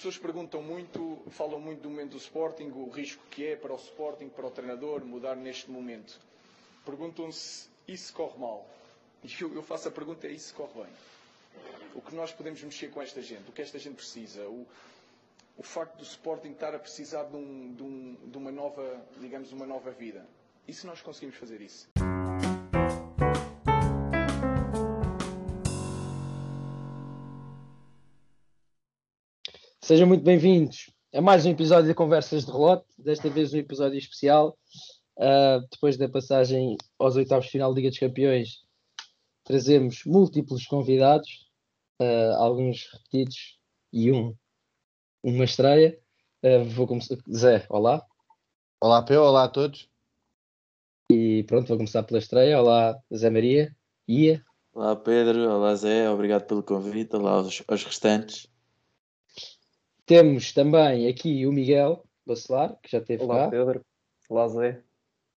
pessoas perguntam muito, falam muito do momento do Sporting, o risco que é para o Sporting, para o treinador, mudar neste momento. Perguntam-se, isso corre mal? E eu, eu faço a pergunta, é isso corre bem? O que nós podemos mexer com esta gente? O que esta gente precisa? O, o facto do Sporting estar a precisar de, um, de, um, de uma nova, digamos, uma nova vida. E se nós conseguimos fazer isso? Sejam muito bem-vindos a mais um episódio de Conversas de Relote, desta vez um episódio especial. Uh, depois da passagem aos oitavos de final da Liga dos Campeões, trazemos múltiplos convidados, uh, alguns repetidos e um, uma estreia. Uh, vou começar. Zé, olá. Olá, Peu, olá a todos. E pronto, vou começar pela estreia. Olá, Zé Maria. Ia. Olá, Pedro. Olá, Zé. Obrigado pelo convite. Olá aos, aos restantes. Temos também aqui o Miguel Bacelar, que já esteve Olá, cá. Pedro. Olá, Zé.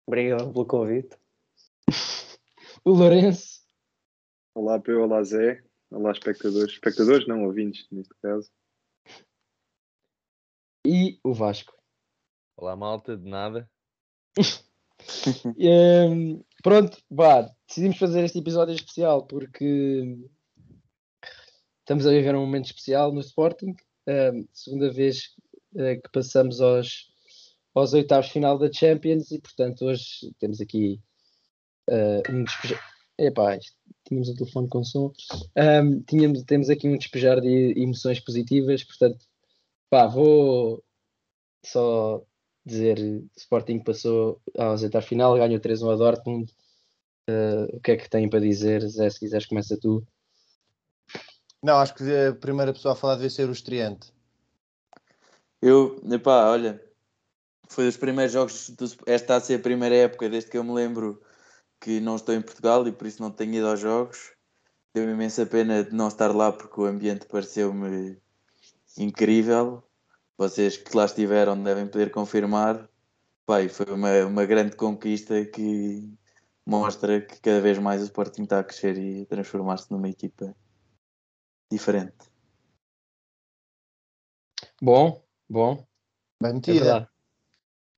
Obrigado pelo convite. o Lourenço. Olá, Peu, olá, Zé. Olá, espectadores. Espectadores, não, ouvintes, neste caso. E o Vasco. Olá, malta, de nada. um, pronto, vá, decidimos fazer este episódio especial porque estamos a viver um momento especial no Sporting. Segunda vez uh, que passamos aos, aos oitavos final da Champions e portanto hoje temos aqui uh, um despejar. Epá, tínhamos o telefone com som. Um, tínhamos, temos aqui um despejar de emoções positivas, portanto, pá, vou só dizer Sporting passou aos oitavos final, ganhou 3-1 a Dortmund. Uh, o que é que têm para dizer, Zé? Se quiseres, começa tu. Não, acho que a primeira pessoa a falar deve ser o estreante. Eu, epá, olha, foi dos primeiros jogos, do, esta a ser a primeira época desde que eu me lembro que não estou em Portugal e por isso não tenho ido aos jogos. Deu-me imensa pena de não estar lá porque o ambiente pareceu-me incrível. Vocês que lá estiveram devem poder confirmar. Pai, foi uma, uma grande conquista que mostra que cada vez mais o Sporting está a crescer e a transformar-se numa equipa diferente. Bom, bom. Bem É metida. verdade.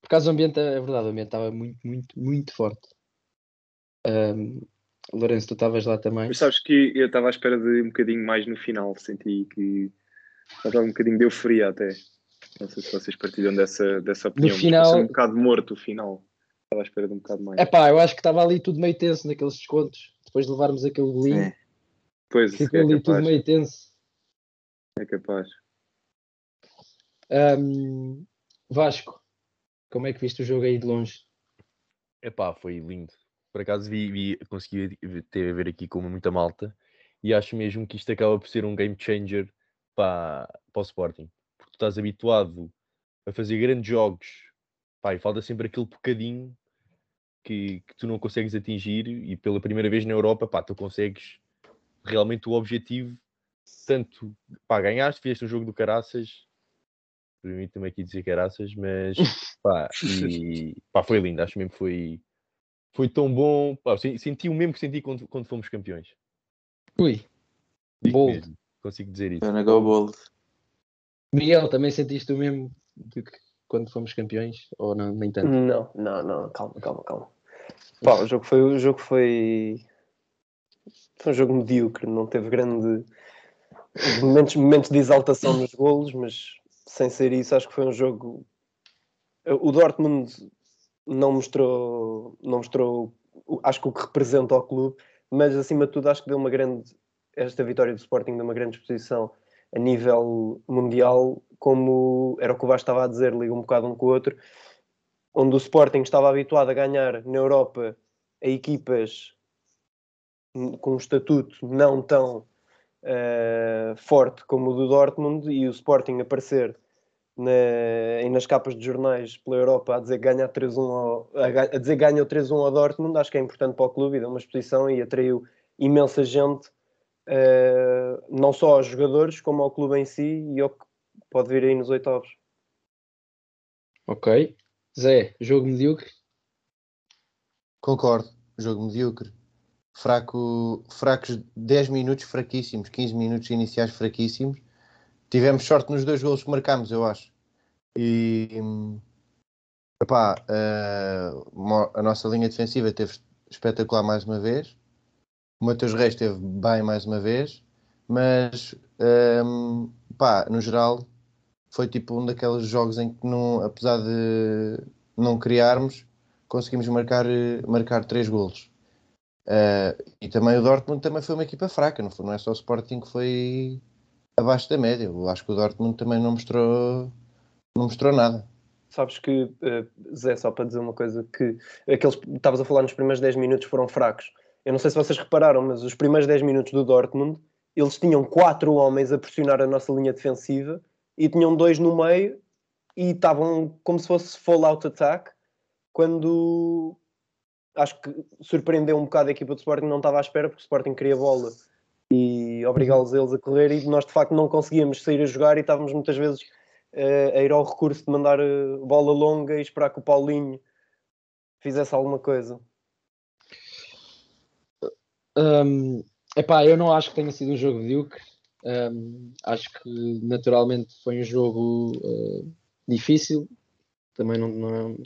Por causa do ambiente, é verdade, o ambiente estava muito, muito, muito forte. Um, Lourenço, tu estavas lá também. Mas sabes que eu estava à espera de um bocadinho mais no final. Senti que estava um bocadinho de euforia até. Não sei se vocês partilham dessa, dessa opinião. mas final- um bocado morto o final. Estava à espera de um bocado mais. É pá, eu acho que estava ali tudo meio tenso naqueles descontos. Depois de levarmos aquele golinho, Sim. Pois, ficou é ali tudo meio tenso. É capaz. Um, Vasco, como é que viste o jogo aí de longe? Epá, foi lindo. Por acaso vi, vi consegui ter a ver aqui com muita malta e acho mesmo que isto acaba por ser um game changer para, para o Sporting. Porque tu estás habituado a fazer grandes jogos pá, e falta sempre aquele bocadinho que, que tu não consegues atingir e pela primeira vez na Europa pá, tu consegues realmente o objetivo tanto pá, ganhaste, fizeste um jogo do Caraças permite-me aqui dizer Caraças, mas pá, e, pá, foi lindo, acho mesmo que foi, foi tão bom, pá, sen- senti o mesmo que senti quando, quando fomos campeões. Ui, Digo Bold. mesmo, consigo dizer isso. Gonna go bold. Miguel, também sentiste o mesmo do que quando fomos campeões? Ou não, nem tanto? Não, não, não, calma, calma, calma. Pá, o jogo foi. O jogo foi. Foi um jogo medíocre, não teve grande. Momentos, momentos de exaltação nos golos, mas sem ser isso, acho que foi um jogo. O Dortmund não mostrou. Não mostrou. Acho que o que representa ao clube, mas acima de tudo, acho que deu uma grande. Esta vitória do Sporting deu uma grande exposição a nível mundial, como era o que o Vasco estava a dizer, liga um bocado um com o outro onde o Sporting estava habituado a ganhar na Europa a equipas com um estatuto não tão eh, forte como o do Dortmund e o Sporting aparecer na- e nas capas de jornais pela Europa a dizer que ganha 3-1 ao, a, dizer ganha o 3-1 ao Dortmund, acho que é importante para o clube e deu uma exposição e atraiu imensa gente eh, não só aos jogadores como ao clube em si e ao que pode vir aí nos oitavos. Ok. Zé, jogo medíocre? Concordo. Jogo medíocre. Fraco, fracos 10 minutos fraquíssimos, 15 minutos iniciais fraquíssimos. tivemos sorte nos dois golos que marcámos, eu acho. E epá, uh, mo- a nossa linha defensiva teve espetacular mais uma vez. O Mateus Reis esteve bem mais uma vez, mas um, pá, no geral foi tipo um daqueles jogos em que não, apesar de não criarmos, conseguimos marcar, eh, marcar três golos. Uh, e também o Dortmund também foi uma equipa fraca, não, foi, não é só o Sporting que foi abaixo da média. Eu acho que o Dortmund também não mostrou, não mostrou nada. Sabes que, eh, Zé, só para dizer uma coisa, que aqueles estavas a falar nos primeiros 10 minutos foram fracos. Eu não sei se vocês repararam, mas os primeiros 10 minutos do Dortmund, eles tinham quatro homens a pressionar a nossa linha defensiva e tinham dois no meio e estavam como se fosse full-out attack, quando acho que surpreendeu um bocado a equipa do Sporting, não estava à espera, porque o Sporting queria bola e obrigá-los eles a correr e nós de facto não conseguíamos sair a jogar e estávamos muitas vezes eh, a ir ao recurso de mandar eh, bola longa e esperar que o Paulinho fizesse alguma coisa. Um, epá, eu não acho que tenha sido um jogo medíocre. Um, acho que naturalmente foi um jogo uh, difícil. Também não, não,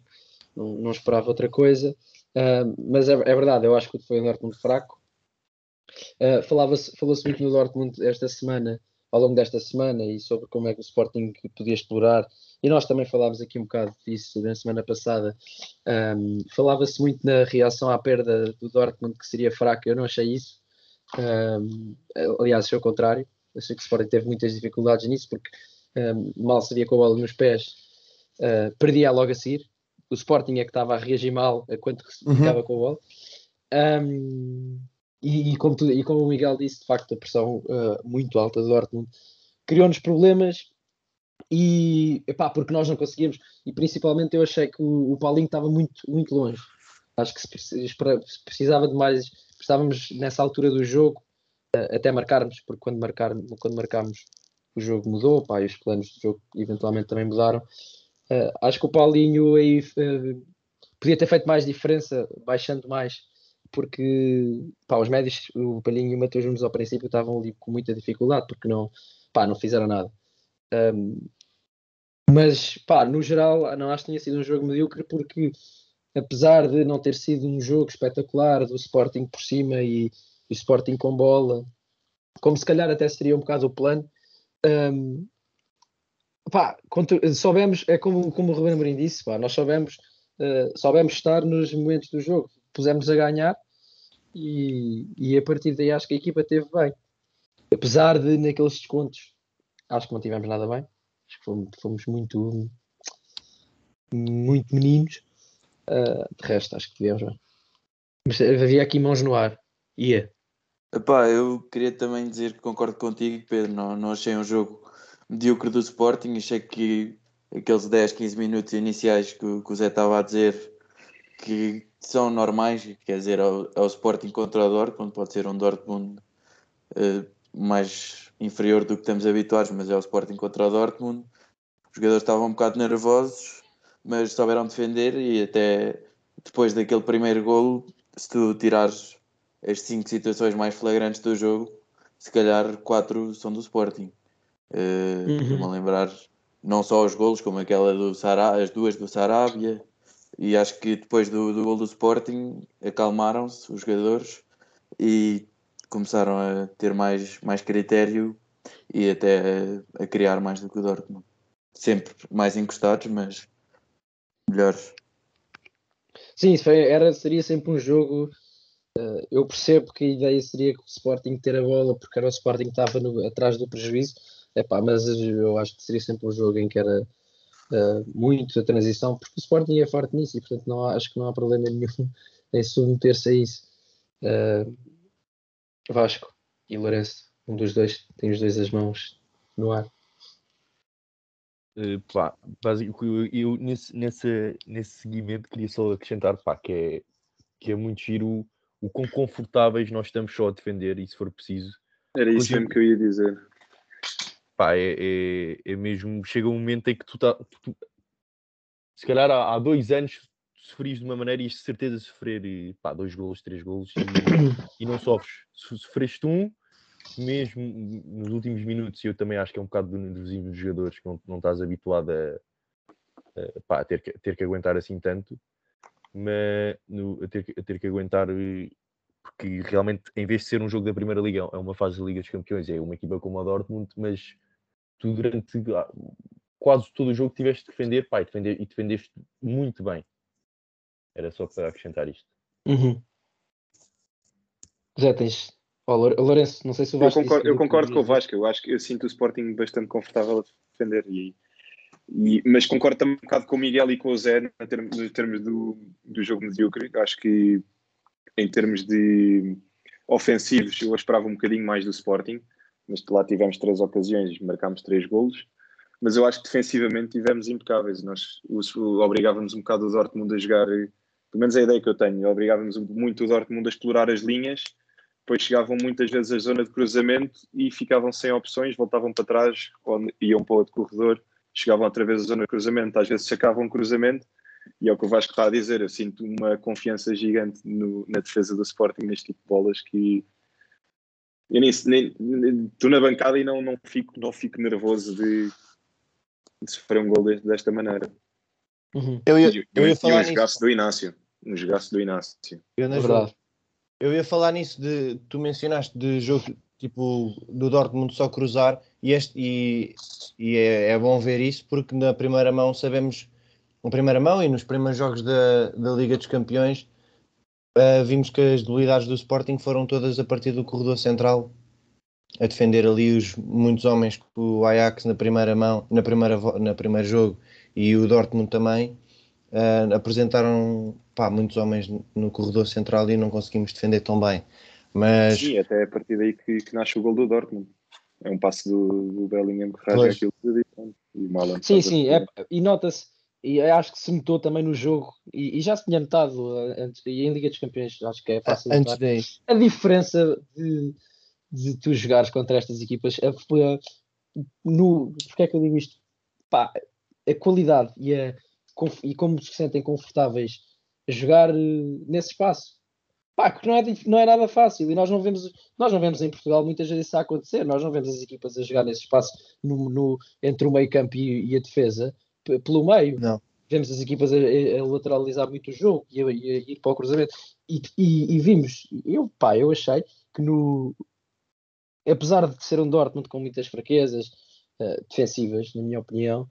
não, não, esperava outra coisa. Uh, mas é, é, verdade, eu acho que foi um Dortmund fraco. Uh, Falava-se falou muito no Dortmund esta semana, ao longo desta semana, e sobre como é que o Sporting podia explorar. E nós também falámos aqui um bocado disso na semana passada. Um, Falava-se muito na reação à perda do Dortmund, que seria fraca. Eu não achei isso. Um, aliás, achei o contrário. Achei que o Sporting teve muitas dificuldades nisso, porque um, mal se via com a bola nos pés, uh, perdia logo a seguir. O Sporting é que estava a reagir mal a quanto ficava uhum. com a bola. Um, e, e, como tu, e, como o Miguel disse, de facto, a pressão uh, muito alta do Dortmund criou-nos problemas e epá, porque nós não conseguimos, e principalmente eu achei que o, o Paulinho estava muito, muito longe. Acho que se, precisava de mais, precisávamos nessa altura do jogo uh, até marcarmos, porque quando, marcar, quando marcarmos o jogo mudou, pá, e os planos do jogo eventualmente também mudaram. Uh, acho que o Paulinho aí uh, podia ter feito mais diferença, baixando mais, porque pá, os médios, o Palhinho e o Matheus Nunes ao princípio estavam ali com muita dificuldade, porque não, pá, não fizeram nada. Um, mas, pá, no geral, não acho que tenha sido um jogo medíocre, porque apesar de não ter sido um jogo espetacular do Sporting por cima e o Sporting com bola, como se calhar até seria um bocado o plano, um, pá, soubemos, é como, como o Ruben Amorim disse, pá, nós soubemos, uh, soubemos estar nos momentos do jogo, pusemos a ganhar e, e a partir daí acho que a equipa teve bem. Apesar de naqueles descontos, acho que não tivemos nada bem. Acho que fomos, fomos muito, muito meninos. Uh, de resto, acho que tivemos bem. Mas havia aqui mãos no ar. Ia. Epá, eu queria também dizer que concordo contigo, Pedro. Não, não achei um jogo medíocre do Sporting. Achei que aqueles 10, 15 minutos iniciais que, que o Zé estava a dizer que são normais, quer dizer, ao, ao Sporting contra o Dortmund, pode ser um Dortmund uh, mais inferior do que estamos habituados, mas é o Sporting contra o Dortmund. Os jogadores estavam um bocado nervosos, mas souberam defender e até depois daquele primeiro golo, se tu tirares as cinco situações mais flagrantes do jogo, se calhar quatro são do Sporting. Uh, uhum. Estou-me a lembrar não só os golos, como aquela do Sará, as duas do Sarabia, e acho que depois do, do gol do Sporting acalmaram-se os jogadores e começaram a ter mais, mais critério e até a, a criar mais do que o Dortmund. Sempre mais encostados, mas melhores. Sim, era, seria sempre um jogo. Uh, eu percebo que a ideia seria que o Sporting ter a bola porque era o Sporting que estava no, atrás do prejuízo, Epá, mas eu acho que seria sempre um jogo em que era uh, muito a transição, porque o Sporting é forte nisso e portanto não há, acho que não há problema nenhum em submeter-se a isso. Uh, Vasco e Lourenço, um dos dois, tem os dois as mãos no ar. Uh, pá, eu, eu nesse, nesse, nesse seguimento queria só acrescentar pá, que, é, que é muito giro o, o quão confortáveis nós estamos só a defender e se for preciso. Era isso mesmo que eu ia dizer. Pá, é, é, é mesmo. Chega um momento em que tu, tá, se calhar há, há dois anos sofrias de uma maneira e de certeza sofrer pá, dois golos, três golos e, e não sofres. Se sofreste um, mesmo nos últimos minutos, e eu também acho que é um bocado do nervosismo dos jogadores que não, não estás habituado a, a, pá, a ter, que, ter que aguentar assim tanto, mas no, a, ter, a ter que aguentar eh, porque realmente em vez de ser um jogo da Primeira Liga, é uma fase da Liga dos Campeões, é uma equipa como a Dortmund, mas tu durante ah, quase todo o jogo tiveste de defender, pá, e, defender, e defendeste muito bem. Era só para acrescentar isto. Uhum. Já tens. Lor- Lourenço, não sei se o Eu Vasco concordo, eu tudo o que concordo com o Vasco, eu acho que eu sinto o Sporting bastante confortável a defender. E, e- mas concordo também um bocado com o Miguel e com o Zé em termos, em termos do, do jogo medíocre. Acho que em termos de ofensivos eu esperava um bocadinho mais do Sporting, mas lá tivemos três ocasiões, marcámos três golos. Mas eu acho que defensivamente tivemos impecáveis. Nós os- obrigávamos um bocado o Dortmund a jogar, pelo menos é a ideia que eu tenho, obrigávamos muito o Dortmund a explorar as linhas depois chegavam muitas vezes à zona de cruzamento e ficavam sem opções, voltavam para trás, iam para outro corredor, chegavam outra vez à zona de cruzamento, às vezes sacavam um cruzamento, e é o que o Vasco está a dizer, eu sinto uma confiança gigante no- na defesa do Sporting neste tipo de bolas que eu nem, nem- nem- estou na bancada e não, não, fico, não fico nervoso de, de sofrer um gol desta maneira. Uhum. Eu ia, E, eu ia e falar um nisso. jogaço do Inácio. Um jogaço do Inácio. Eu, na É verdade. eu ia falar nisso de tu mencionaste de jogo tipo do Dortmund só cruzar e, este, e, e é, é bom ver isso porque na primeira mão sabemos na primeira mão e nos primeiros jogos da, da Liga dos Campeões ah, vimos que as debilidades do Sporting foram todas a partir do corredor central a defender ali os muitos homens que o Ajax na primeira mão na primeira na primeiro jogo e o Dortmund também ah, apresentaram pá, muitos homens no corredor central e não conseguimos defender tão bem. Mas Sim, até a partir daí que, que nasce o gol do Dortmund. É um passo do, do Bellingham que Pois. aquilo tudo e, pronto, e o Haaland Sim, sim, é, e nota-se, e acho que se notou também no jogo, e, e já se tinha notado eh, antes, e em Liga dos Campeões, acho que é fácil antes notar, daí, a diferença de, de tu jogares contra estas equipas é, foi, no, porque é que eu digo isto? Pá, a qualidade e, a, e como se sentem confortáveis a jogar eh, nesse espaço. Pá, que não é, não é nada fácil e nós não vemos, nós não vemos em Portugal muitas vezes isso a acontecer. Nós não vemos as equipas a jogar nesse espaço no, no- entre o meio campo e, e a defesa pelo meio. Não. Vemos as equipas a, a- lateralizar muito o jogo e a, a ir para o cruzamento. E, e- e vimos, eu, pá, eu achei que no, apesar de ser um Dortmund com muitas fraquezas eh, defensivas, na minha opinião,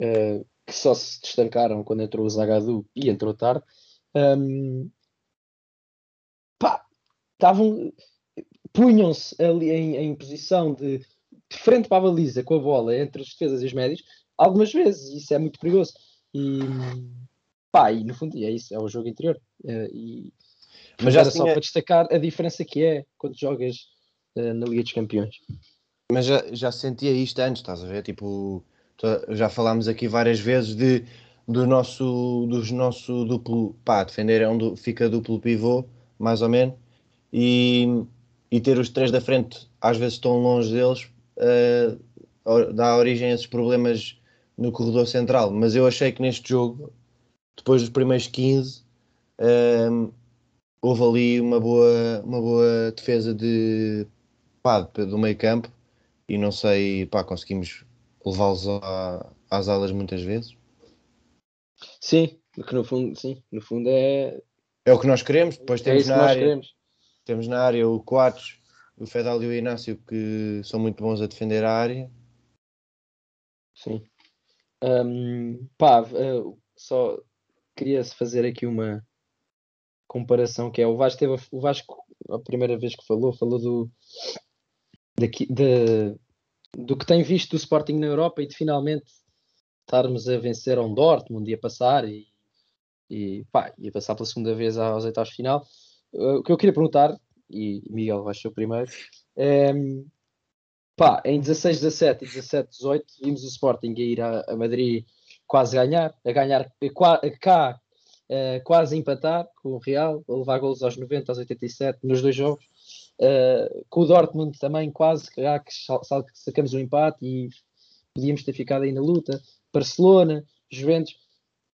eh, que só se destacaram quando entrou o Zagadou e entrou tarde, ehm, pá, estavam, punham-se ali em, em posição de, de frente para a baliza com a bola entre as defesas e os médios algumas vezes, isso é muito perigoso. E pá, e no fundo é isso, é o jogo interior. Eh, e, Mas já era se só tinha- para destacar a diferença que é quando jogas eh, na Liga dos Campeões. mas já, já sentia isto antes, estás a ver? Tipo, já falámos aqui várias vezes de, do nosso, dos nosso duplo, pá, defender é um, du- fica duplo pivô, mais ou menos, e, e ter os três da frente, às vezes tão longe deles, or- dá origem a esses problemas no corredor central. Mas eu achei que neste jogo, depois dos primeiros 15, ehm, houve ali uma boa, uma boa defesa de, pá, do meio campo e não sei, pá, conseguimos levá-los às alas muitas vezes. Sim, que no fundo, sim, no fundo é, É o que nós queremos. Depois é temos na área, queremos. temos na área o Coates, o Fedal e o Inácio que são muito bons a defender a área. Sim. Ahm, pá, eh, só queria fazer aqui uma comparação que é o Vasco teve o Vasco a primeira vez que falou, falou do daqui, de, do que tem visto do Sporting na Europa e de finalmente estarmos a vencer a um Dortmund e a passar e, e pá, passar pela segunda vez aos oitavos de final. Eh, o que eu queria perguntar, e Miguel vai ser o primeiro, é, pá, em 16, 17 e 17, 18 vimos o Sporting a ir a, a Madrid quase ganhar, a ganhar a cá eh, quase empatar com o Real, a levar golos aos 90, aos 87 nos dois jogos. Eh, com o Dortmund também quase que sacamos um empate e podíamos ter ficado aí na luta. Barcelona, Juventus,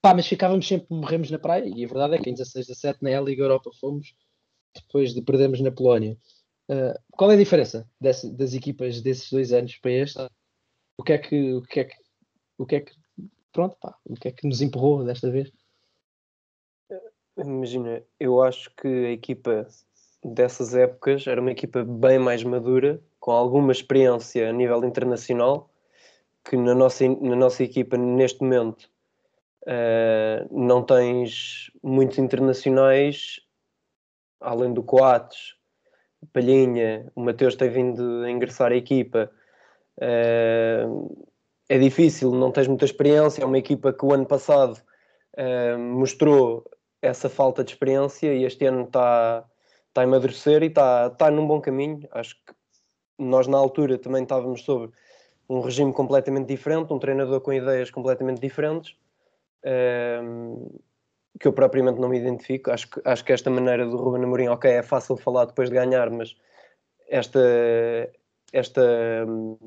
pá, mas ficávamos sempre, morremos na praia. E a verdade é que em 16, 17 na Liga Europa fomos depois de perdermos na Polónia. Uh, qual é a diferença desse, das equipas desses dois anos para este? O que é que, o que, é que, o que, é que pronto, pá, o que é que nos empurrou desta vez? Imagina, eu acho que a equipa dessas épocas era uma equipa bem mais madura, com alguma experiência a nível internacional, que na nossa, na nossa equipa neste momento uh, não tens muitos internacionais, além do Coates, Palhinha, o Mateus tem vindo a ingressar à equipa. Uh, é difícil, não tens muita experiência. É uma equipa que o ano passado uh, mostrou essa falta de experiência e este ano está tá a amadurecer e está tá num bom caminho. Acho que nós, na altura, também estávamos sobre um regime completamente diferente, um treinador com ideias completamente diferentes, um, que eu propriamente não me identifico. Acho que, acho que esta maneira do Ruben Amorim, ok, é fácil falar depois de ganhar, mas esta, esta hum,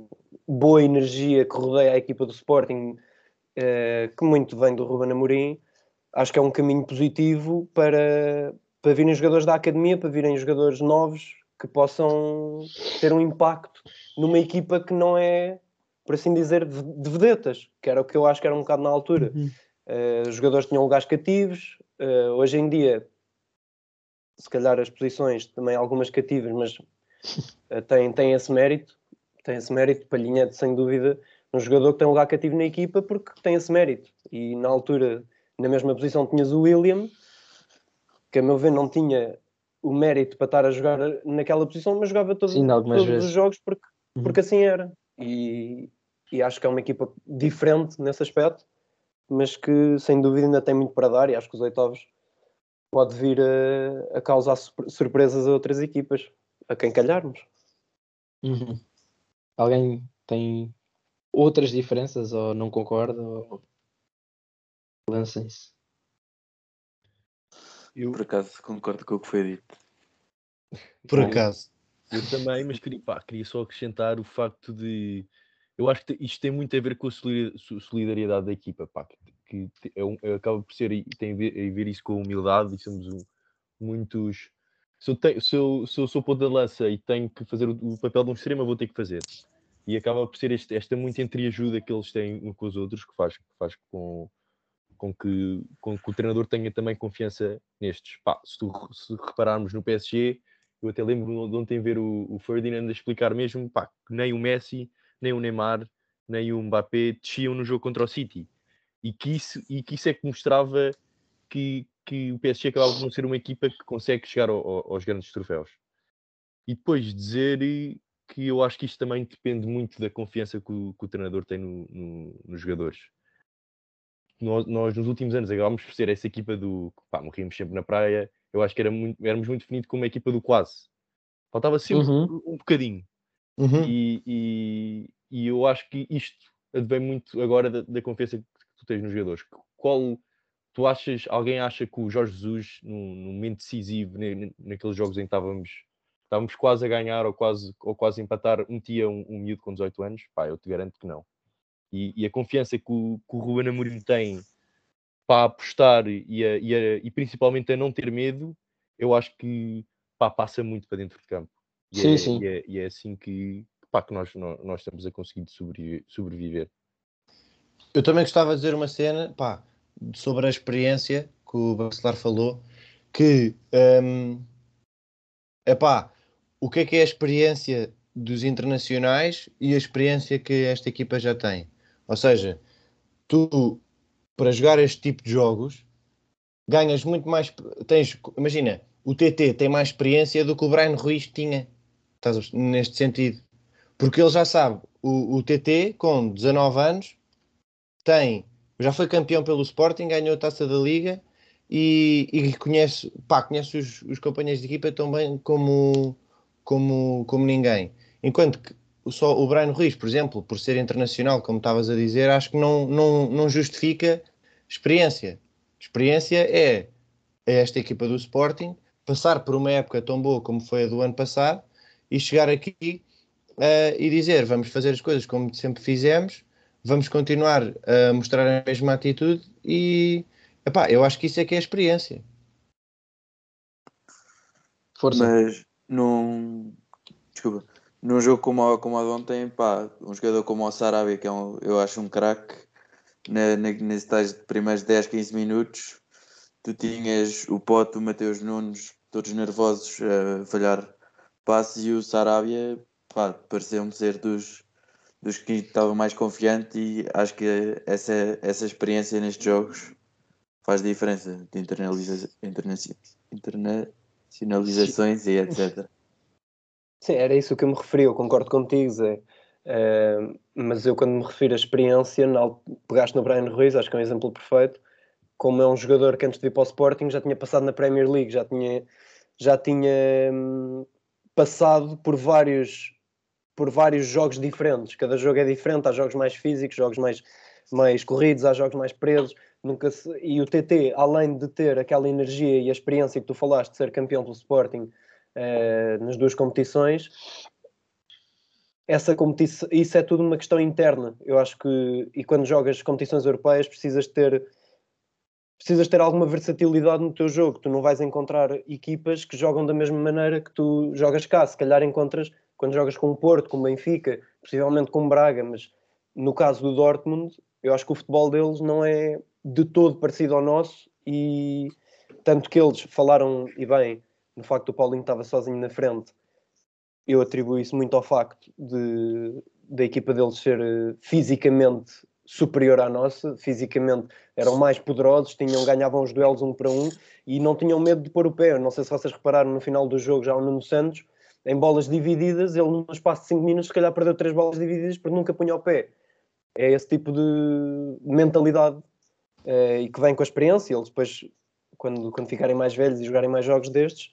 boa energia que rodeia a equipa do Sporting, uh, que muito vem do Ruben Amorim, acho que é um caminho positivo para, para virem jogadores da academia, para virem jogadores novos que possam ter um impacto numa equipa que não é, por assim dizer, de vedetas, que era o que eu acho que era um bocado na altura. Uhum. Uh, os jogadores tinham lugares cativos, uh, hoje em dia, se calhar as posições também algumas cativas, mas uh, têm, têm esse mérito, tem esse mérito, Palhinha sem dúvida um jogador que tem um lugar cativo na equipa porque tem esse mérito, e na altura na mesma posição tinhas o William, que a meu ver não tinha o mérito para estar a jogar naquela posição, mas jogava todo, Sim, todos vezes. os jogos porque, uhum. porque assim era. E, e acho que é uma equipa diferente nesse aspecto, mas que sem dúvida ainda tem muito para dar. E acho que os oitavos pode vir a, a causar surpresas a outras equipas, a quem calharmos. Uhum. Alguém tem outras diferenças ou não concorda? Ou lancem-se. Eu, por acaso, concordo com o que foi dito. Por acaso. Eu também, mas queria, pá, queria só acrescentar o facto de. Eu acho que isto tem muito a ver com a solidariedade da equipa, pá, que, é um, acaba por ser, tem a ver, a ver, isso com humildade e somos um, muitos. Se eu, tenho, se, eu, se eu sou ponta de lança e tenho que fazer o, o, papel de um extremo, eu vou ter que fazer. E acaba por ser este, esta muita entreajuda que eles têm uns com os outros que faz, que faz com, com que, com que o treinador tenha também confiança nestes. Pá, se, tu, se repararmos no PSG, eu até lembro de ontem ver o, o Ferdinand a explicar mesmo pá, que nem o Messi, nem o Neymar, nem o Mbappé desciam no jogo contra o City. E que isso, e que isso é que mostrava que, que o PSG acabava por não ser uma equipa que consegue chegar ao, ao, aos grandes troféus. E depois dizer que eu acho que isto também depende muito da confiança que o, que o treinador tem no, no, nos jogadores nós, nós, nos últimos anos acabámos por ser essa equipa do pá, morríamos sempre na praia. Eu acho que era muito, éramos muito definidos como uma equipa do quase. Faltava sempre uhum. um bocadinho. Uhum. E, e, e, eu acho que isto advém muito agora da, da, confiança que tu tens nos jogadores. Qual tu achas, alguém acha que o Jorge Jesus, num, num momento decisivo, ne, naqueles jogos em que estávamos, estávamos quase a ganhar ou quase, ou quase a empatar, metia um, um miúdo com 18 anos? Pá, eu te garanto que não. E, e a confiança que o, que o Ruben Amorim tem para apostar e, a, e, a, e, principalmente a não ter medo, eu acho que pá, passa muito para dentro de campo. E, sim, é, sim. E, é, é assim que, pá, que nós, nós, nós estamos a conseguir sobreviver. Eu também gostava de dizer uma cena pá, sobre a experiência que o Bacelar falou, que um, epá, o que é que é a experiência dos internacionais e a experiência que esta equipa já tem? Ou seja, tu para jogar este tipo de jogos ganhas muito mais. Tens, imagina, o TT tem mais experiência do que o Brian Ruiz tinha. Neste sentido. Porque ele já sabe, o, o TT, com 19 anos, tem, já foi campeão pelo Sporting, ganhou a taça da Liga e, e conhece, pá, conhece os, os companheiros de equipa tão bem como, como, como ninguém. Enquanto que só o Brian Ruiz, por exemplo, por ser internacional, como estavas a dizer, acho que não, não, não justifica experiência. Experiência é, é esta equipa do Sporting passar por uma época tão boa como foi a do ano passado e chegar aqui uh, e dizer vamos fazer as coisas como sempre fizemos, vamos continuar a mostrar a mesma atitude e epá, eu acho que isso é que é a experiência. Força. Mas não desculpa, num jogo como, o- como o de ontem, pá, um jogador como o Sarabia, que é um, eu acho um craque, na, na, nesses tais primeiros 10, 15 minutos, tu tinhas o Pote, o Mateus Nunes, todos nervosos a falhar passes e o Sarabia, pá, pareceu-me ser dos, dos que estava mais confiante e acho que essa, essa experiência nestes jogos faz diferença de internaliza, internaci- internacionalizações e etc. Sim, era isso que eu me referi, eu concordo contigo, Zé. Eh, mas eu, quando me refiro à experiência, na pegaste no Brian Ruiz, acho que é um exemplo perfeito. Como é um jogador que antes de vir para o Sporting já tinha passado na Premier League, já tinha, já tinha hum, passado por vários, por vários jogos diferentes. Cada jogo é diferente, há jogos mais físicos, jogos mais, mais corridos, há jogos mais presos. Nunca se- E o TT, além de ter aquela energia e a experiência que tu falaste de ser campeão pelo Sporting eh, nas duas competições, essa competição, isso é tudo uma questão interna. Eu acho que, e quando jogas competições europeias, precisas ter precisas ter alguma versatilidade no teu jogo. Tu não vais encontrar equipas que jogam da mesma maneira que tu jogas cá. Se calhar encontras quando jogas com o Porto, com o Benfica, possivelmente com o Braga, mas no caso do Dortmund, eu acho que o futebol deles não é de todo parecido ao nosso e tanto que eles falaram, e bem, no facto do Paulinho estava sozinho na frente, eu atribuo isso muito ao facto de da equipa deles ser eh, fisicamente superior à nossa, fisicamente eram mais poderosos, tinham, ganhavam os duelos um para um e não tinham medo de pôr o pé. Eu Não sei se vocês repararam no final do jogo, já o Nuno Santos, em bolas divididas, ele no espaço de 5 minutos se calhar perdeu três bolas divididas porque nunca punha o pé. É esse tipo de mentalidade eh, e que vem com a experiência. Eles depois, quando, quando ficarem mais velhos e jogarem mais jogos destes,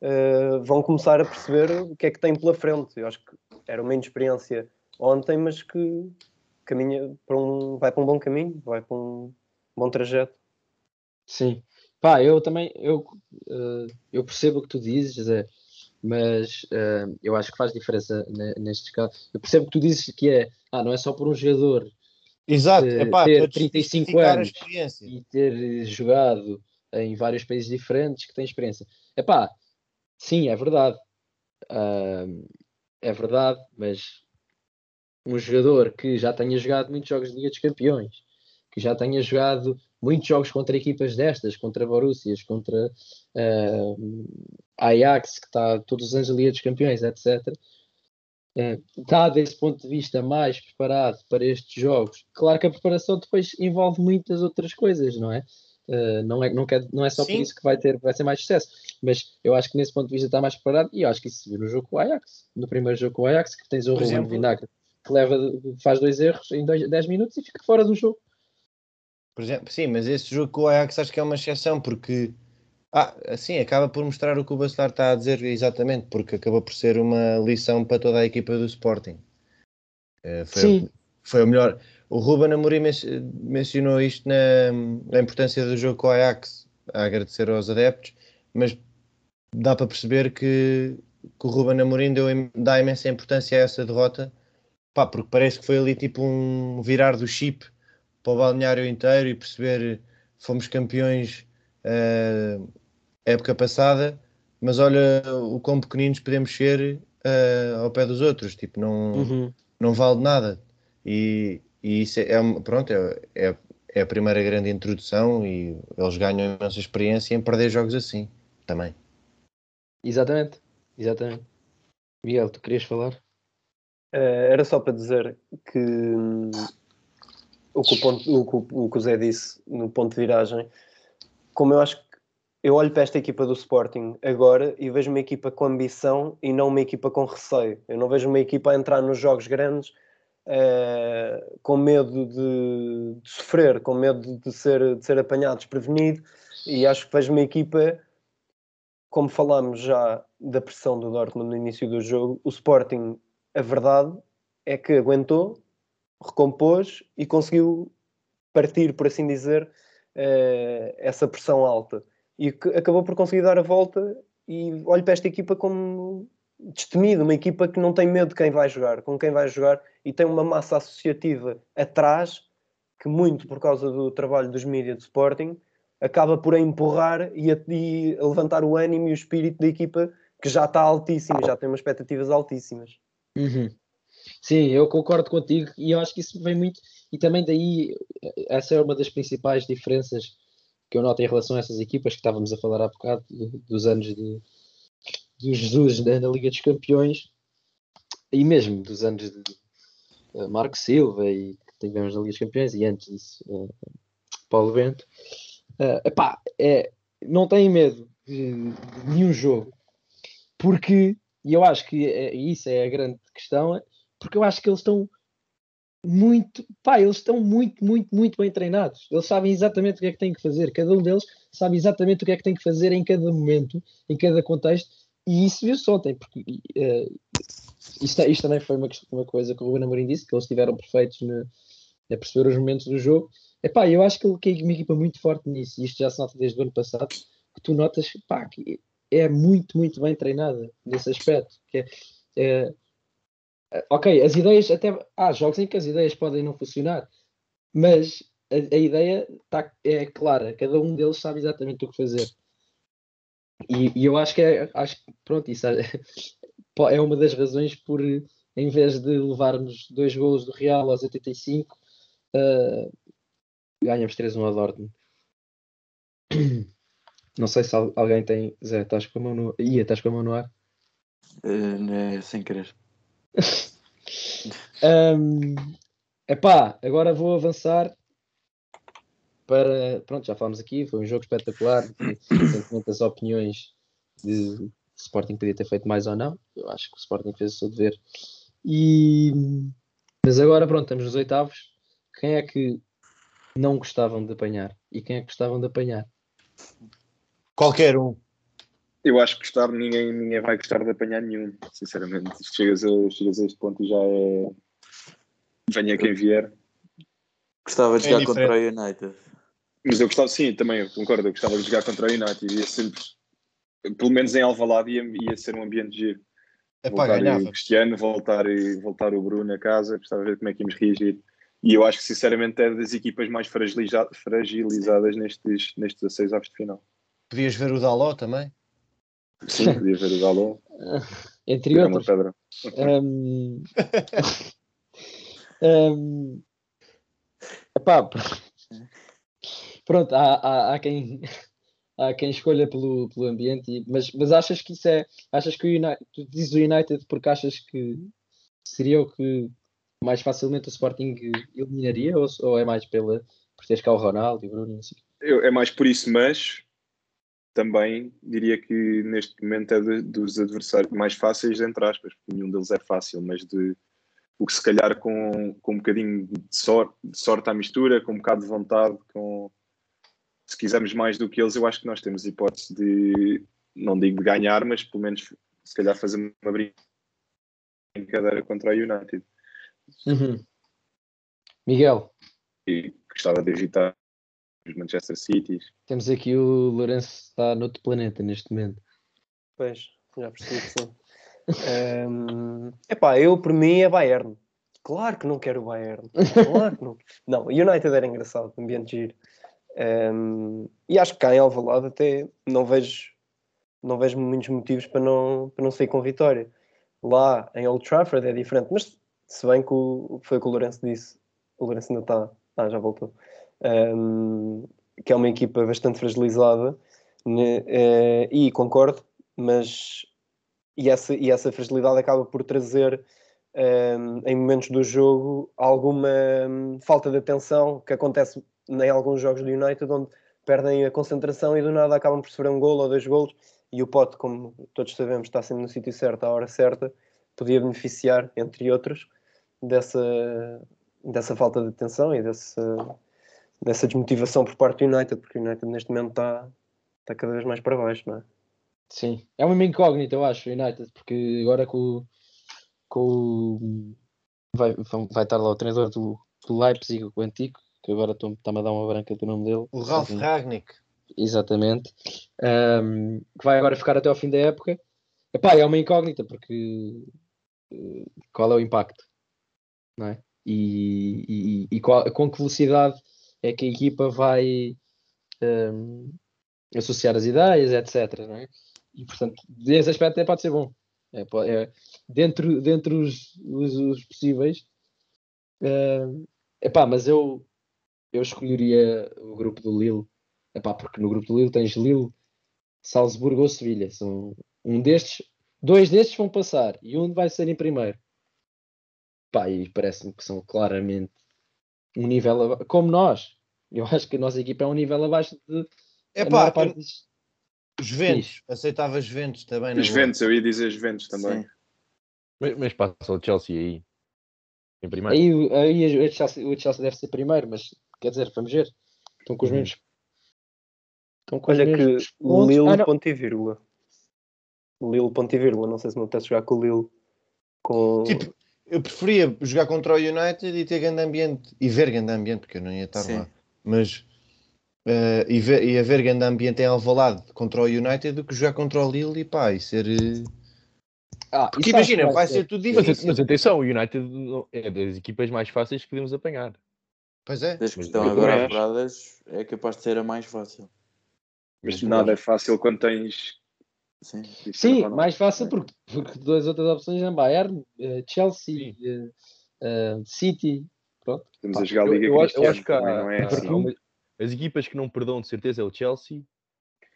eh, vão começar a perceber o que é que têm pela frente. Eu acho que era uma inexperiência ontem, mas que caminha para um, vai para um bom caminho, vai para um bom trajeto. Sim. Pá, eu também eu, eh, eu percebo o que tu dizes, Zé, mas eh, eu acho que faz diferença ne- nestes casos. Eu percebo que tu dizes que é, ah, não é só por um jogador Exato, Eh, epá, ter para 35 justificar a anos e ter jogado em vários países diferentes que tem experiência. Epá, sim, é verdade. Ahm, é verdade, mas um jogador que já tenha jogado muitos jogos de Liga dos Campeões, que já tenha jogado muitos jogos contra equipas destas, contra Borussias, contra ahm, Ajax, que está todos os anos na Liga dos Campeões, etc. Eh, está desse ponto de vista mais preparado para estes jogos. Claro que a preparação depois envolve muitas outras coisas, não é? Eh, não, é não, quer, não é só por Sim. isso que vai ter, vai ser mais sucesso, mas eu acho que nesse ponto de vista está mais preparado e eu acho que isso se viu no jogo com o Ajax, no primeiro jogo com o Ajax, que tens o Por Ruben Vinagre que leva, faz dois erros em dois, 10 minutos e fica fora do jogo. Por exemplo, sim, mas esse jogo com o Ajax acho que é uma exceção, porque ah, assim, acaba por mostrar o que o Bacelar está a dizer exatamente, porque acabou por ser uma lição para toda a equipa do Sporting. Eh, foi, Sim. foi o melhor. O Ruben Amorim men- mencionou isto na, na importância do jogo com o Ajax, a agradecer aos adeptos, mas dá para perceber que, que o Ruben Amorim deu, dá imensa importância a essa derrota, pá, porque parece que foi ali tipo um virar do chip para o balneário inteiro e perceber fomos campeões eh, época passada, mas olha o quão pequeninos podemos ser eh, ao pé dos outros, tipo, não, Uhum. não vale nada. E, e isso é, uma- pronto, é, é, é a primeira grande introdução e eles ganham imensa experiência em perder jogos assim também. Exatamente, exatamente. Miguel, tu querias falar? Eh, era só para dizer que hum, o que o, ponto, o, o- que o Zé disse no ponto de viragem, como eu acho que eu olho para esta equipa do Sporting agora e vejo uma equipa com ambição e não uma equipa com receio. Eu não vejo uma equipa a entrar nos jogos grandes eh, com medo de, de sofrer, com medo de ser, de ser apanhado desprevenido e acho que vejo uma equipa como falámos já da pressão do Dortmund no início do jogo, o Sporting, a verdade é que aguentou, recompôs e conseguiu partir, por assim dizer, eh, essa pressão alta. E acabou por conseguir dar a volta e olho para esta equipa como destemida, uma equipa que não tem medo de quem vai jogar, com quem vai jogar e tem uma massa associativa atrás que muito por causa do trabalho dos mídias de Sporting acaba por empurrar e a, e a levantar o ânimo e o espírito da equipa que já está altíssimo, já tem umas expectativas altíssimas. Uhum. Sim, eu concordo contigo e eu acho que isso vem muito. E também daí, essa é uma das principais diferenças que eu noto em relação a essas equipas que estávamos a falar há bocado, do- dos anos de, de Jesus na, na Liga dos Campeões e mesmo dos anos de eh, Marco Silva e que tivemos na Liga dos Campeões e antes disso eh, Paulo Bento. Eh, epá, é, não têm medo de, de nenhum jogo porque, e eu acho que é, isso é a grande questão, porque eu acho que eles estão muito, pá, eles estão muito, muito, muito bem treinados. Eles sabem exatamente o que é que têm que fazer. Cada um deles sabe exatamente o que é que tem que fazer em cada momento, em cada contexto. E isso viu-se ontem, porque eh, isto, isto também foi uma, uma coisa que o Ruben Amorim disse, que eles estiveram perfeitos na- a perceber os momentos do jogo. Epá, eu acho que ele que é uma equipa muito forte nisso, e isto já se nota desde o ano passado, que tu notas pá, que é muito, muito bem treinada nesse aspecto. Que é, é, ok, as ideias até há jogos em que as ideias podem não funcionar, mas a, a ideia tá, é clara, cada um deles sabe exatamente o que fazer. E, e eu acho que é, acho que pronto, isso é, é uma das razões por em vez de levarmos dois golos do Real aos 85, eh, ganhamos 3-1 ao Dortmund. Não sei se al- alguém tem. Zé, estás com a mão no. Ia, estás com a mão no ar? Eh, né, sem querer. Ahm, epá, agora vou avançar para. Pronto, já falámos aqui, foi um jogo espetacular. Independentemente das opiniões de se o Sporting podia ter feito mais ou não. Eu acho que o Sporting fez o seu dever. E... Mas agora, pronto, estamos nos oitavos. Quem é que não gostavam de apanhar? E quem é que gostavam de apanhar? Qualquer um. Eu acho que gostar, ninguém, ninguém vai gostar de apanhar nenhum, sinceramente. Chegas a, chegas a este ponto e já é. Venha quem vier. Gostava de É jogar diferente. contra o United. Mas eu gostava, sim, também, eu concordo. Eu gostava de jogar contra o United. Ia sempre, pelo menos em Alvalade, ia, ia ser um ambiente giro. É para voltar ganhar. o Cristiano, voltar, e- voltar o Bruno a casa, gostava de ver como é que íamos reagir. E eu acho que, sinceramente, é das equipas mais fragiliza- fragilizadas nestes, nestes 16 avos de final. Podias ver o Daló também. Sim, podia ver o Galo, Entre pegar uma outros. pedra. Ahm, ahm, epá, pr- pronto, há, há, há quem há quem escolha pelo, pelo ambiente, e- mas, mas achas que isso é achas que o United, tu dizes o United porque achas que seria o que mais facilmente o Sporting eliminaria ou, ou é mais pela por teres cá o Ronaldo e o Bruno quê? Eu- é mais por isso, mas também diria que neste momento é de- dos adversários mais fáceis, entre aspas, porque nenhum deles é fácil, mas de o que se calhar com, com um bocadinho de sorte, de sorte à mistura, com um bocado de vontade, com se quisermos mais do que eles, eu acho que nós temos hipótese de, não digo de ganhar, mas pelo menos se calhar fazer uma brincadeira contra a United. Uhum. Miguel, E gostava de evitar os Manchester Cities. temos aqui o Lourenço está noutro planeta neste momento. Pois, já percebi que sim. Ehm, epá, eu por mim é Bayern. Claro que não quero o Bayern. Claro que não. Não, o United era engraçado, ambiente giro. Ehm, e acho que cá em Alvalade até não vejo, não vejo muitos motivos para não, para não sair com vitória. Lá em Old Trafford é diferente, mas se bem que o, foi o que o Lourenço disse, o Lourenço ainda está, ah, já voltou, Ehm, que é uma equipa bastante fragilizada, né, eh, e concordo, mas e essa, e essa fragilidade acaba por trazer ehm, em momentos do jogo alguma hum, falta de atenção que acontece em alguns jogos do United onde perdem a concentração e do nada acabam por sofrer um golo ou dois golos e o Pote, como todos sabemos, está sempre no sítio certo à hora certa, podia beneficiar, entre outros, dessa, dessa falta de atenção e dessa, dessa desmotivação por parte do United, porque o United neste momento está, está cada vez mais para baixo, não é? Sim, é uma incógnita, eu acho, o United, porque agora com, o- com o- vai, vai estar lá o treinador do, do Leipzig, o antigo, que agora está-me a dar uma branca do nome dele. O Ralf Sim, Ragnick. Exatamente. Ahm, que vai agora ficar até ao fim da época. Epá, é uma incógnita, porque eh, qual é o impacto? Não é? E, e, e qual- com que velocidade é que a equipa vai ahm, associar as ideias, etc. É? e portanto, desse aspecto até pode ser bom. É, é, dentro dentro os, os, os possíveis. É, epá, mas eu, eu escolheria o grupo do Lille, epá, porque no grupo do Lille tens Lille, Salzburgo ou Sevilha. São um destes, dois destes vão passar e um vai ser em primeiro. Pá, e parece-me que são claramente um nível aba- como nós. Eu acho que a nossa equipa é um nível abaixo de É pá, parte dos- Juventus. Aceitava Juventus também. na boa. Juventus, eu ia dizer Juventus também. Sim. Mas, mas passa o Chelsea aí. Em primeiro. Aí, o- aí o, Chelsea, o Chelsea deve ser primeiro, mas quer dizer, vamos ver. Estão com os Uhum. mesmos. Estão com os Olha que mesmos pontos. Lille Ah, não. ponto e vírgula. Lille ponto e vírgula. Não sei se me apetece jogar com o Lille. Com... Tipo, eu preferia jogar contra o United e ter grande ambiente. E ver grande ambiente, porque eu não ia estar Sim. lá. Mas. eh, e, ver, e haver grande ambiente em Alvalade contra o United do que jogar contra o Lille e pá, e ser. eh, Ah, Porque imagina, vai ser tudo Mas, difícil. mas atenção, o United é das equipas mais fáceis que podemos apanhar. Pois é. Das que Mas estão agora apuradas, é capaz de ser a mais fácil. Mas Mas nada é fácil quando tens. Sim. Sim, mais fácil porque, porque duas outras opções é Bayern, eh, Chelsea, eh, City. Pronto. Estamos Pá, a jogar a Liga eu acho- eu acho que há, não é assim. as equipas que não perdoam de certeza é o Chelsea,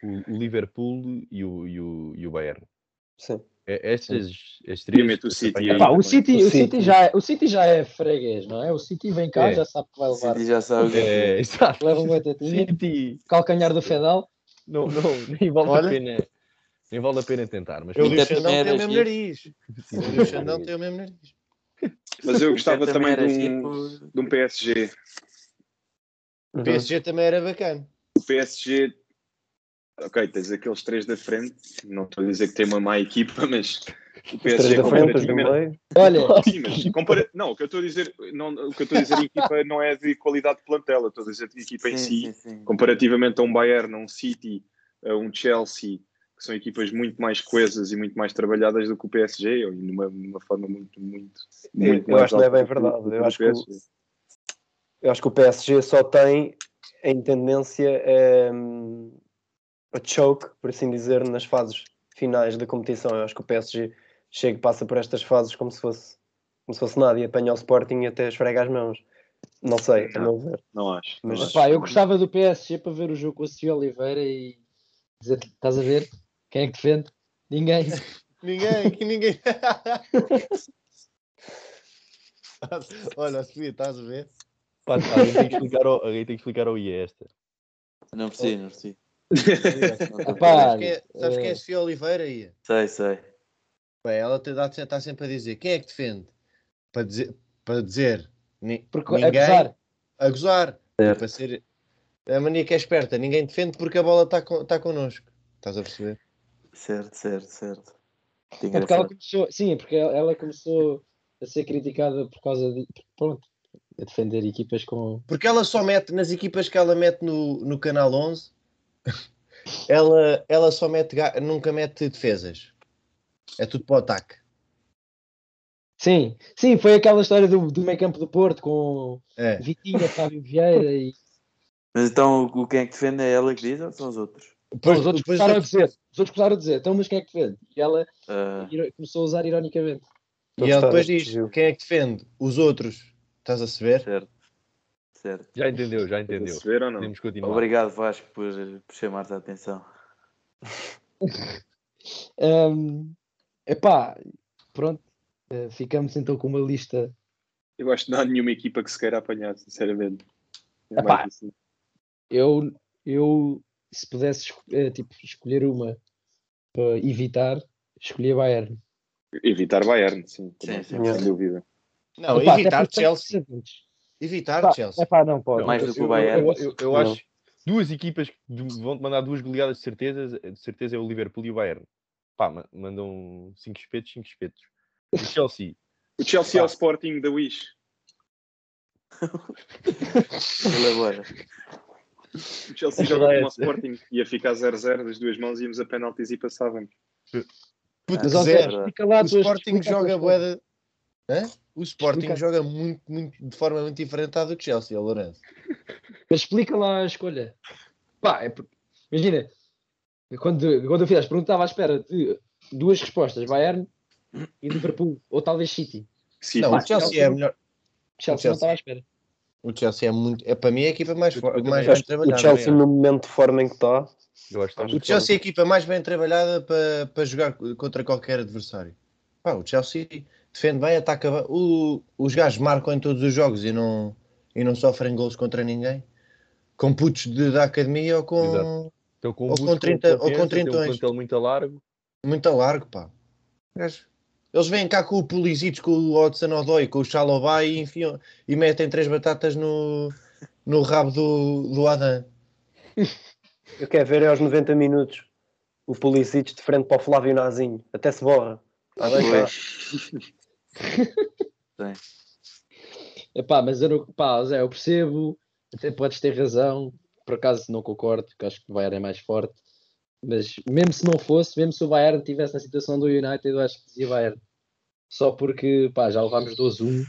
o, o Liverpool e o, e o, e o Bayern. Sim. É, estas, três. o City aí. Pá, o. City, O o, City City. já é, o City já é freguês, não é? O City vem cá, É. já sabe que vai O levar. City já sabe o É, exato. Leva uma City. calcanhar do Fedal. Não, não, nem vale Olha. a pena. Nem vale a pena tentar. Mas Eu li o Xandão tem o mesmo nariz. O Xandão tem o mesmo nariz. Mas eu gostava também de um, por- de um PSG. O Uhum. PSG também era bacana. O PSG, ok, tens aqueles três da frente. Não estou a dizer que tem uma má equipa, mas o Os três PSG da frente, os do comparativamente. Olha, Sim, mas compara... não, o que eu estou a dizer, não, o que eu estou a dizer equipa não é de qualidade de plantel, eu estou a dizer de equipa em si, Sim, sim, sim. comparativamente a um Bayern, a um City, a um Chelsea, que são equipas muito mais coesas e muito mais trabalhadas do que o PSG, ou numa, numa forma muito, muito, muito eu mais acho que não é bem verdade. Eu acho que o- PSG. Eu acho que o PSG só tem em tendência hum, a choke, por assim dizer, nas fases finais da competição. Eu acho que o PSG chega e passa por estas fases como se fosse, como se fosse nada e apanha o Sporting e até esfrega as mãos. Não sei, a meu ver. Não acho. não Mas, acho. pá, eu gostava do PSG para ver o jogo com o Cio Oliveira e dizer, estás a ver? Quem é que defende? Ninguém. Ninguém, que ninguém. Olha, Sofia, estás a ver? Pá, alguém, tem que explicar ao, alguém tem que explicar ao IE esta. Não preciso, não Sabes quem é, sabes quem é eh, Sofia Oliveira aí? Sei, sei. Bem, ela está sempre a dizer quem é que defende? Para dizer, para dizer ni- Porque ninguém apesar, a gozar. Certo. Para ser a mania que é esperta, ninguém defende porque a bola está con, tá connosco. Estás a perceber? Certo, certo, certo. Que é porque ela começou, sim, é porque ela começou a ser criticada por causa de pronto, a defender equipas com Porque ela só mete nas equipas que ela mete no, no canal 11, ela, ela só mete, nunca mete defesas. É tudo para o ataque. Sim, sim, foi aquela história do, do meio campo do Porto com É. Vitinha, Fábio Vieira e Mas então o quem é que defende é ela que diz ou são os outros? Depois, os outros começaram a dizer, os outros começaram a dizer, então mas quem é que defende? E ela iro- começou a usar ironicamente. E ela depois diz: quem é que defende? Os outros. Estás a saber? certo. Certo. Já entendeu, já entendeu. se ver ou não? Podemos continuar. Obrigado, Vasco, por, por chamar-te a atenção. Hum, epá, pronto, eh, ficamos então com uma lista. Eu acho que não há nenhuma equipa que se queira apanhar, sinceramente. É Epá. assim. Eu, eu se pudesse eh, tipo, escolher uma para evitar, escolhia Bayern. Evitar Bayern, sim, Sim, sim. sem dúvida. Não, Epá, evitar Chelsea. Evitar Pá, Chelsea. epá, não pode. Mais Eu- do que o Bayern. Eu, eu- eu acho duas equipas que du- vão-te mandar duas goleadas de certeza, de certeza é o Liverpool e o Bayern. Pá, ma- mandam cinco espetos, cinco espetos. O Chelsea, O Chelsea é Pá. o Sporting da Wish. Elabora. O Chelsea Essa joga lá é como o. Sporting. Ia ficar 0-0 das duas mãos, íamos a penaltis e passávamos. Puto, Mas, zero. Explica lá O Sporting joga Hã? O Sporting Explica. joga muito, muito, de forma muito diferente à do Chelsea, Lourenço. Mas explica lá a escolha. Pá, é porque, imagina, Quando, quando eu fiz as perguntas, estava à espera de duas respostas: Bayern e Liverpool, ou talvez City. Sim, Não, pá, o Chelsea Chelsea é melhor. Chelsea não estava à espera. O Chelsea é muito. É para mim a equipa mais, Eu- mais bem que o trabalhada. Chelsea, no momento de forma em que está, O Chelsea é a equipa mais bem trabalhada para, para jogar contra qualquer adversário. Pá, o Chelsea defende bem, ataca bem. O- os gajos marcam em todos os jogos e não, e não sofrem gols contra ninguém. Com putos de, da academia ou com. Exato. Estão com Ou com 30 ou com confiança, têm um trintões. plantel muito largo. Muito a largo, pá. Gajo, Eles vêm cá com o Pulisic, com o Hudson Odoi, com o Chalobah e, enfiam, e metem três batatas no, no rabo do, do Adam. eu quero ver é aos 90 minutos o Pulisic de frente para o Flávio Nazinho. Até se borra. Está bem. Epá, mas eu não, pá, Zé, eu percebo, até podes ter razão, por acaso não concordo, porque acho que o Bayern é mais forte, mas mesmo se não fosse, mesmo se o Bayern estivesse na situação do United, eu acho que dizia Bayern. Só porque, pá, já levámos 12-1,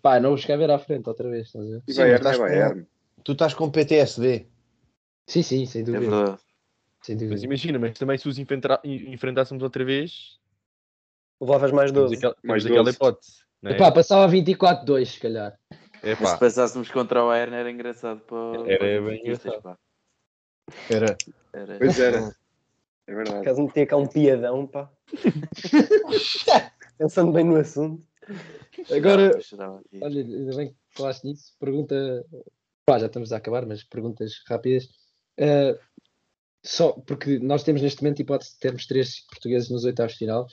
pá, não vos quer ver à frente outra vez, estás a ver? Sim, Bayern estás é com- Bayern. Tu estás com PTSD. Sim, sim, sem É dúvida. verdade. sem Mas dúvida. imagina, mas também se os enfrentássemos outra vez, Levavas mais temos 12. aquela, Mais aquela 12. hipótese. É? Epá, passava 24-2, se calhar. É Mas pá, se passássemos contra o Bayern era engraçado para, Era para os bem engraçado. Era. Era- Pois era. É Por verdade. acaso metia cá um piadão, pá. Pensando bem no assunto. Agora, olha, ainda bem que falaste nisso, pergunta, pá, já estamos a acabar, mas perguntas rápidas. Uh, só porque nós temos neste momento a hipótese de termos três portugueses nos oitavos de final.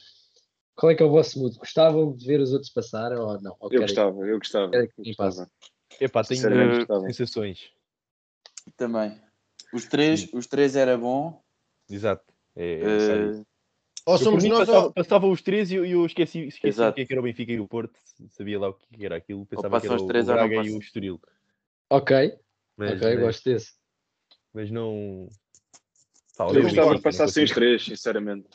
Qual é que é o vosso mood? Gostavam de ver os outros passar ou não? Ou Eu gostava, eu gostava. eu gostava. epá, tenho eh, sensações. Também. Os três, os três era bom. Exato. É, é eh, necessário. Ou Eu, somos nós passava, ou... passava os três e eu, eu esqueci, esqueci o que é que era o Benfica e o Porto. Sabia lá o que era aquilo. Pensava que era os o, três o Braga e o Estoril. Ok, Mas, ok, mas, gosto desse. mas não... Eu o gostava que Benfica, passassem os três, sinceramente.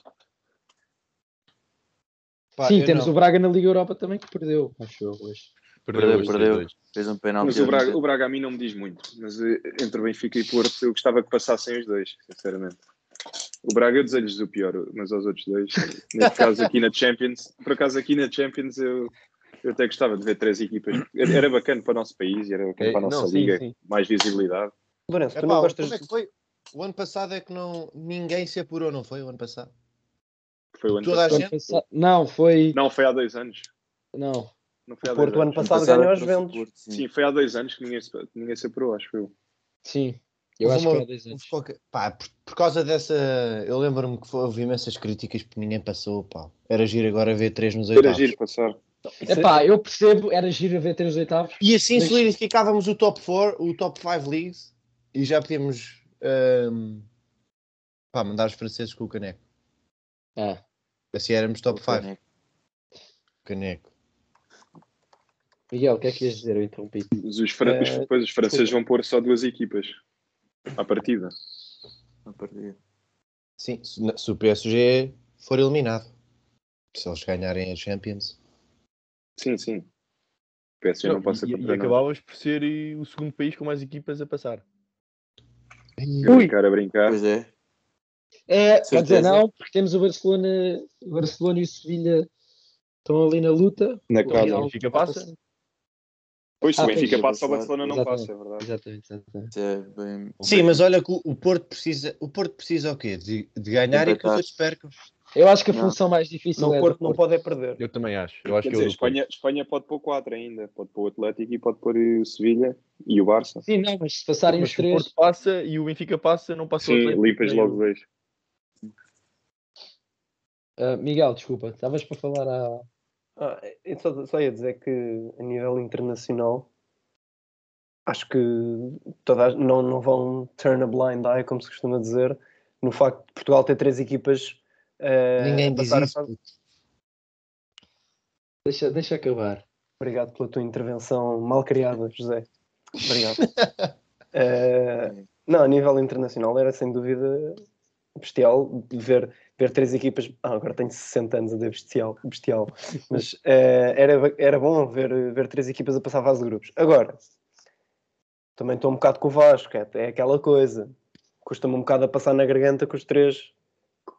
Pá, Sim, eu temos não. o Braga na Liga Europa também que perdeu, acho eu hoje. Perdeu, perdeu. 3-2. Fez um penalti. Mas o Braga, o Braga a mim não me diz muito. Mas eh, entre Benfica e Porto eu gostava que passassem os dois, sinceramente. O Braga eu desejo-lhes o pior, mas aos outros dois, neste caso aqui na Champions, por acaso aqui na Champions eu, eu até gostava de ver três equipas. Era bacana para o nosso país, era bacana É, para a nossa não, sim, liga, sim. mais visibilidade. Lourenço, tu não gostas como é que foi? O ano passado é que não, ninguém se apurou, não foi? O ano passado? Foi o ano Toda a passado. Ano passado- Não, foi. Não, foi há dois anos. Não. Não foi há O dois Porto, ano anos. passado, ganhou aos Juventus. Sim, foi há dois anos que ninguém se, ninguém se apurou, acho eu. Sim. Eu Houve acho que uma- foi há dois anos. qualquer- pá, por, por causa dessa. Eu lembro-me que foi- houve imensas críticas porque ninguém passou. Pá. Era giro agora ver três nos Era oitavos. giro passar. Epá, eu percebo, era giro a ver três oitavos. E assim Mas- solidificávamos o top 4, o top 5 leagues e já podíamos ahm, pá, mandar os franceses com o caneco. Ah, Assim éramos top 5. Caneco. Miguel, o que é que ias dizer? Eu interrompi. Mas os, fran- depois os franceses vão pôr só duas equipas à partida. Sim, se, o PSG for eliminado. Se eles ganharem a Champions. Sim, sim. O PSG não, Não, ser e, e acabavas por ser o segundo país com mais equipas a passar. A brincar, a brincar. Pois é. É, quer dizer, não, porque temos o Barcelona, o Barcelona e o Sevilha estão ali na luta. Na O casa. Real O Benfica passa. Pois, se Ah, o Benfica pois, passa, o Barcelona não exatamente. passa, é verdade. Exatamente, exatamente. É bem... Sim, mas olha que o, o Porto precisa. O Porto precisa o quê? De, de ganhar e que os outros percam. Eu acho que a Não. função mais difícil Não, é o Porto do não pode é perder. Eu também acho. Eu acho Quer que é dizer, o Porto. Espanha, Espanha pode pôr 4 ainda. Pode pôr o Atlético e pode pôr o Sevilha e o Barça. Sim, não, mas se passarem Mas os se o três. Porto passa e o Benfica passa, não passa o Sim, Atlético, limpas logo o- dois. Ah, Miguel, desculpa, estavas para falar a. Ah, eu só, só ia dizer que a nível internacional acho que toda a- não, não vão turn a blind eye, como se costuma dizer, no facto de Portugal ter três equipas eh, Ninguém a diz passar a isso. puto. Deixa, deixa acabar. Obrigado pela tua intervenção mal criada, José. Obrigado. Eh, não, a nível internacional era sem dúvida bestial de ver, ver três equipas. Ah, agora tenho 60 anos a bestial, bestial. mas eh, era, era bom ver, ver três equipas a passar fase de grupos. Agora, também estou um bocado com o Vasco, é, é aquela coisa. custa-me um bocado a passar na garganta que os três,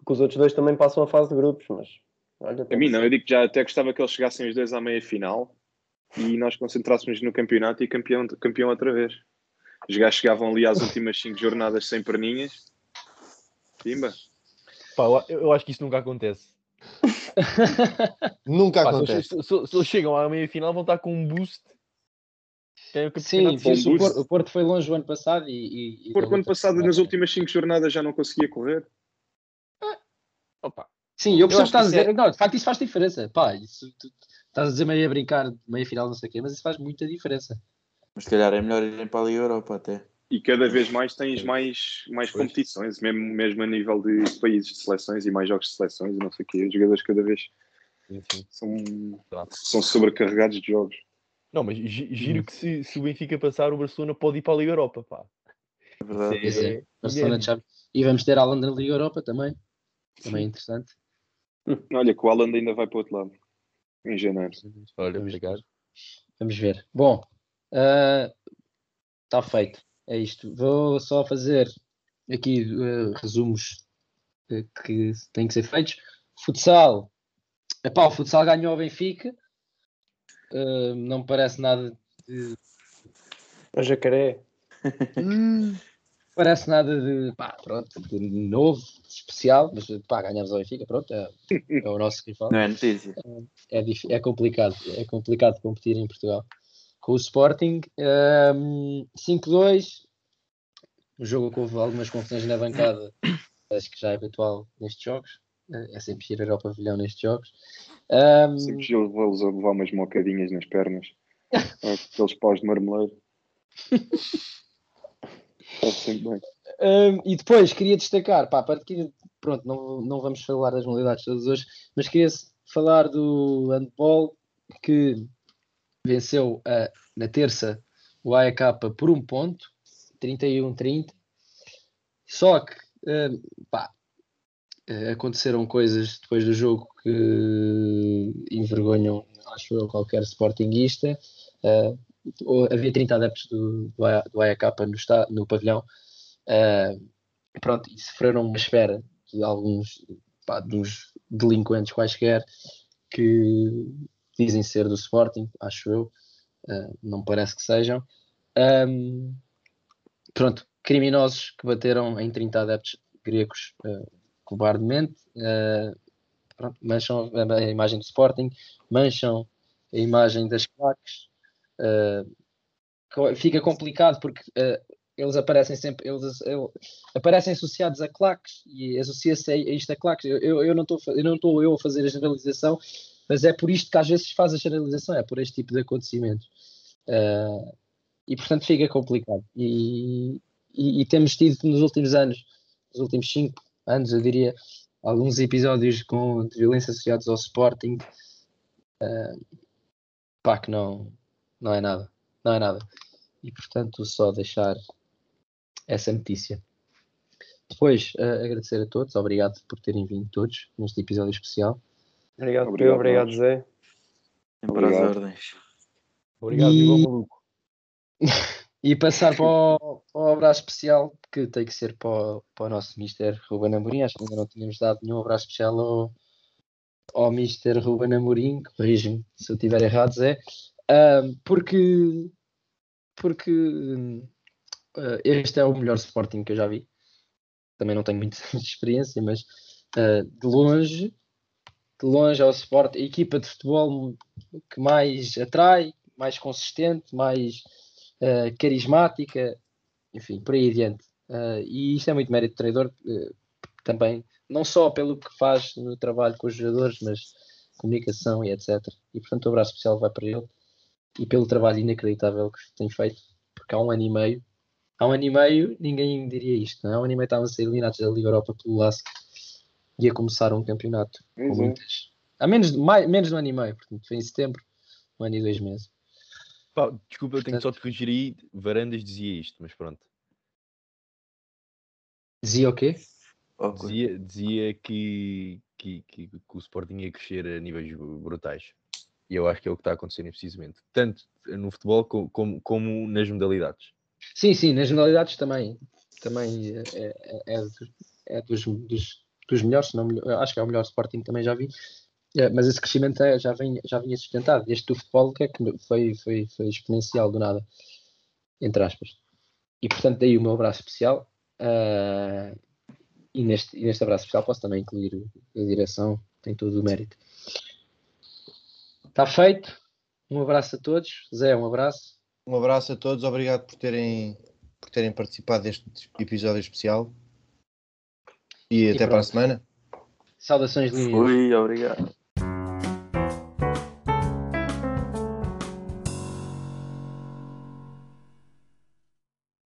que os outros dois também passam a fase de grupos, mas olha, A mim não, eu digo que já até gostava que eles chegassem os dois à meia final e nós concentrássemos no campeonato e campeão, campeão outra vez. Os gajos chegavam ali às últimas cinco jornadas sem perninhas. Pimba. Pá, eu, eu acho que isso nunca acontece. Nunca Pá, acontece. se- se- se eles chegam à meia final, vão estar com um boost. O Sim, o, boost. Porto, o Porto foi longe o ano passado e. e, o ano luta. passado, nas últimas cinco jornadas, já não conseguia correr. Opa, Sim, eu percebo que estás a dizer. Não, de facto, isso faz diferença. Pá, isso, tu, estás a dizer meio a brincar, meia final, não sei o quê, mas isso faz muita diferença. Mas se calhar é melhor irem para a Liga Europa até. E cada vez mais tens mais, mais Pois. competições, mesmo, mesmo a nível de países de seleções e mais jogos de seleções e não sei o quê. Os jogadores cada vez sim, sim. são, Claro. são sobrecarregados de jogos. Não, mas gi- giro que se, se o Benfica passar, o Barcelona pode ir para a Liga Europa, pá. É verdade. Pois é, É, Barcelona. Champions. E vamos ter Alan na Liga Europa também. Também é interessante. Olha, que o Alan ainda vai para o outro lado. Em janeiro. Olha, Vamos obrigado. Vamos ver. Bom, está feito. É isto. Vou só fazer aqui eh, resumos eh, que têm que ser feitos. Futsal. Epá, o futsal ganhou ao Benfica. Eh, não me parece nada de, a jacaré. parece nada de, pá, pronto, de novo, de especial, mas pá, ganhamos ao Benfica, pronto, é, é o nosso rival. Não é notícia. é, dif- é complicado, é complicado competir em Portugal. Com o Sporting, ehm, 5-2, um jogo que houve algumas confusões na bancada, acho que já é habitual nestes jogos, é é sempre ir ao pavilhão nestes jogos. Ehm, Sempre vou-los a levar umas mocadinhas nas pernas. Aqueles paus de marmeleiro. Está sempre bem. Hum, e depois queria destacar, pá, para que, pronto, não, não vamos falar das modalidades todas hoje, mas queria falar do handball que venceu ah, na terça o AEK por um ponto, 31-30. Só que, hum, pá, eh, aconteceram coisas depois do jogo que envergonham, acho eu, qualquer sportinguista. Havia 30 adeptos do, do, AEK no, está, no pavilhão Uh, pronto, e sofreram uma esfera de alguns pá, dos delinquentes quaisquer que dizem ser do Sporting, acho eu, uh, não parece que sejam. Um, pronto, criminosos que bateram em 30 adeptos gregos uh, cobardemente, uh, pronto, mancham a, imagem do Sporting, mancham a imagem das claques. Uh, fica complicado porque eles aparecem sempre, eles, aparecem associados a claques e associa-se a, a isto a claques. Eu, eu, eu não estou eu eu a fazer a generalização, mas é por isto que às vezes faz a generalização, é por este tipo de acontecimentos. Ah, e portanto fica complicado. E, e, e temos tido nos últimos anos, nos últimos cinco anos, eu diria, alguns episódios com de violência associados ao Sporting. ah, pá, que não, não é nada. Não é nada. E portanto, só deixar essa notícia. Depois, eh, agradecer a todos, obrigado por terem vindo todos neste episódio especial. Obrigado, Obrigado, obrigado. Zé. Sempre às Obrigado. ordens. Obrigado, E- igual maluco. E passar para o, para o abraço especial, que tem que ser para o, para o nosso Mr. Ruben Amorim. Acho que ainda não tínhamos dado nenhum abraço especial ao, ao Mr. Ruben Amorim, corrige-me se eu estiver errado, Zé. Porque porque ah, este é o melhor Sporting que eu já vi. Também não tenho muita experiência, mas ah, de longe, de longe é o Sport, a equipa de futebol que mais atrai, mais consistente, mais ah, carismática, enfim, por aí adiante. Ah, e isto é muito mérito do treinador ah, também, não só pelo que faz no trabalho com os jogadores, mas comunicação e etc. E portanto o abraço especial vai para ele e pelo trabalho inacreditável que tem feito, porque há um ano e meio, há um ano e meio ninguém diria isto, não é? Há um ano e meio estavam a ser eliminados da Liga Europa pelo Lask e a começar um campeonato com Pois é. muitas. Há menos de, mais, menos de um ano e meio, portanto foi em setembro, um ano e dois meses. Pá, desculpa, eu tenho só de corrigir aí. Varandas dizia isto, mas pronto. Dizia o quê? Ok. Dizia, dizia que, que, que, que o Sporting ia crescer a níveis brutais. E eu acho que é o que está a acontecer neste precisamente. Tanto no futebol co- como, como nas modalidades. Sim, sim, nas modalidades também. também é, é, é, dos- é dos, dos, melhores, não acho que é o melhor Sporting também já vi. É, mas esse crescimento é- já, vem, já vinha sustentado. Este do futebol que é que foi, foi, foi exponencial do nada, entre aspas. E portanto, daí o meu abraço especial. ah, e, neste, e neste abraço especial posso também incluir a direção, tem todo o mérito. Está feito. Um abraço a todos. Zé, um abraço. Um abraço a todos, obrigado por terem, por terem participado deste episódio especial. E, até para a pronto. semana. Saudações, linhas. Fui, obrigado.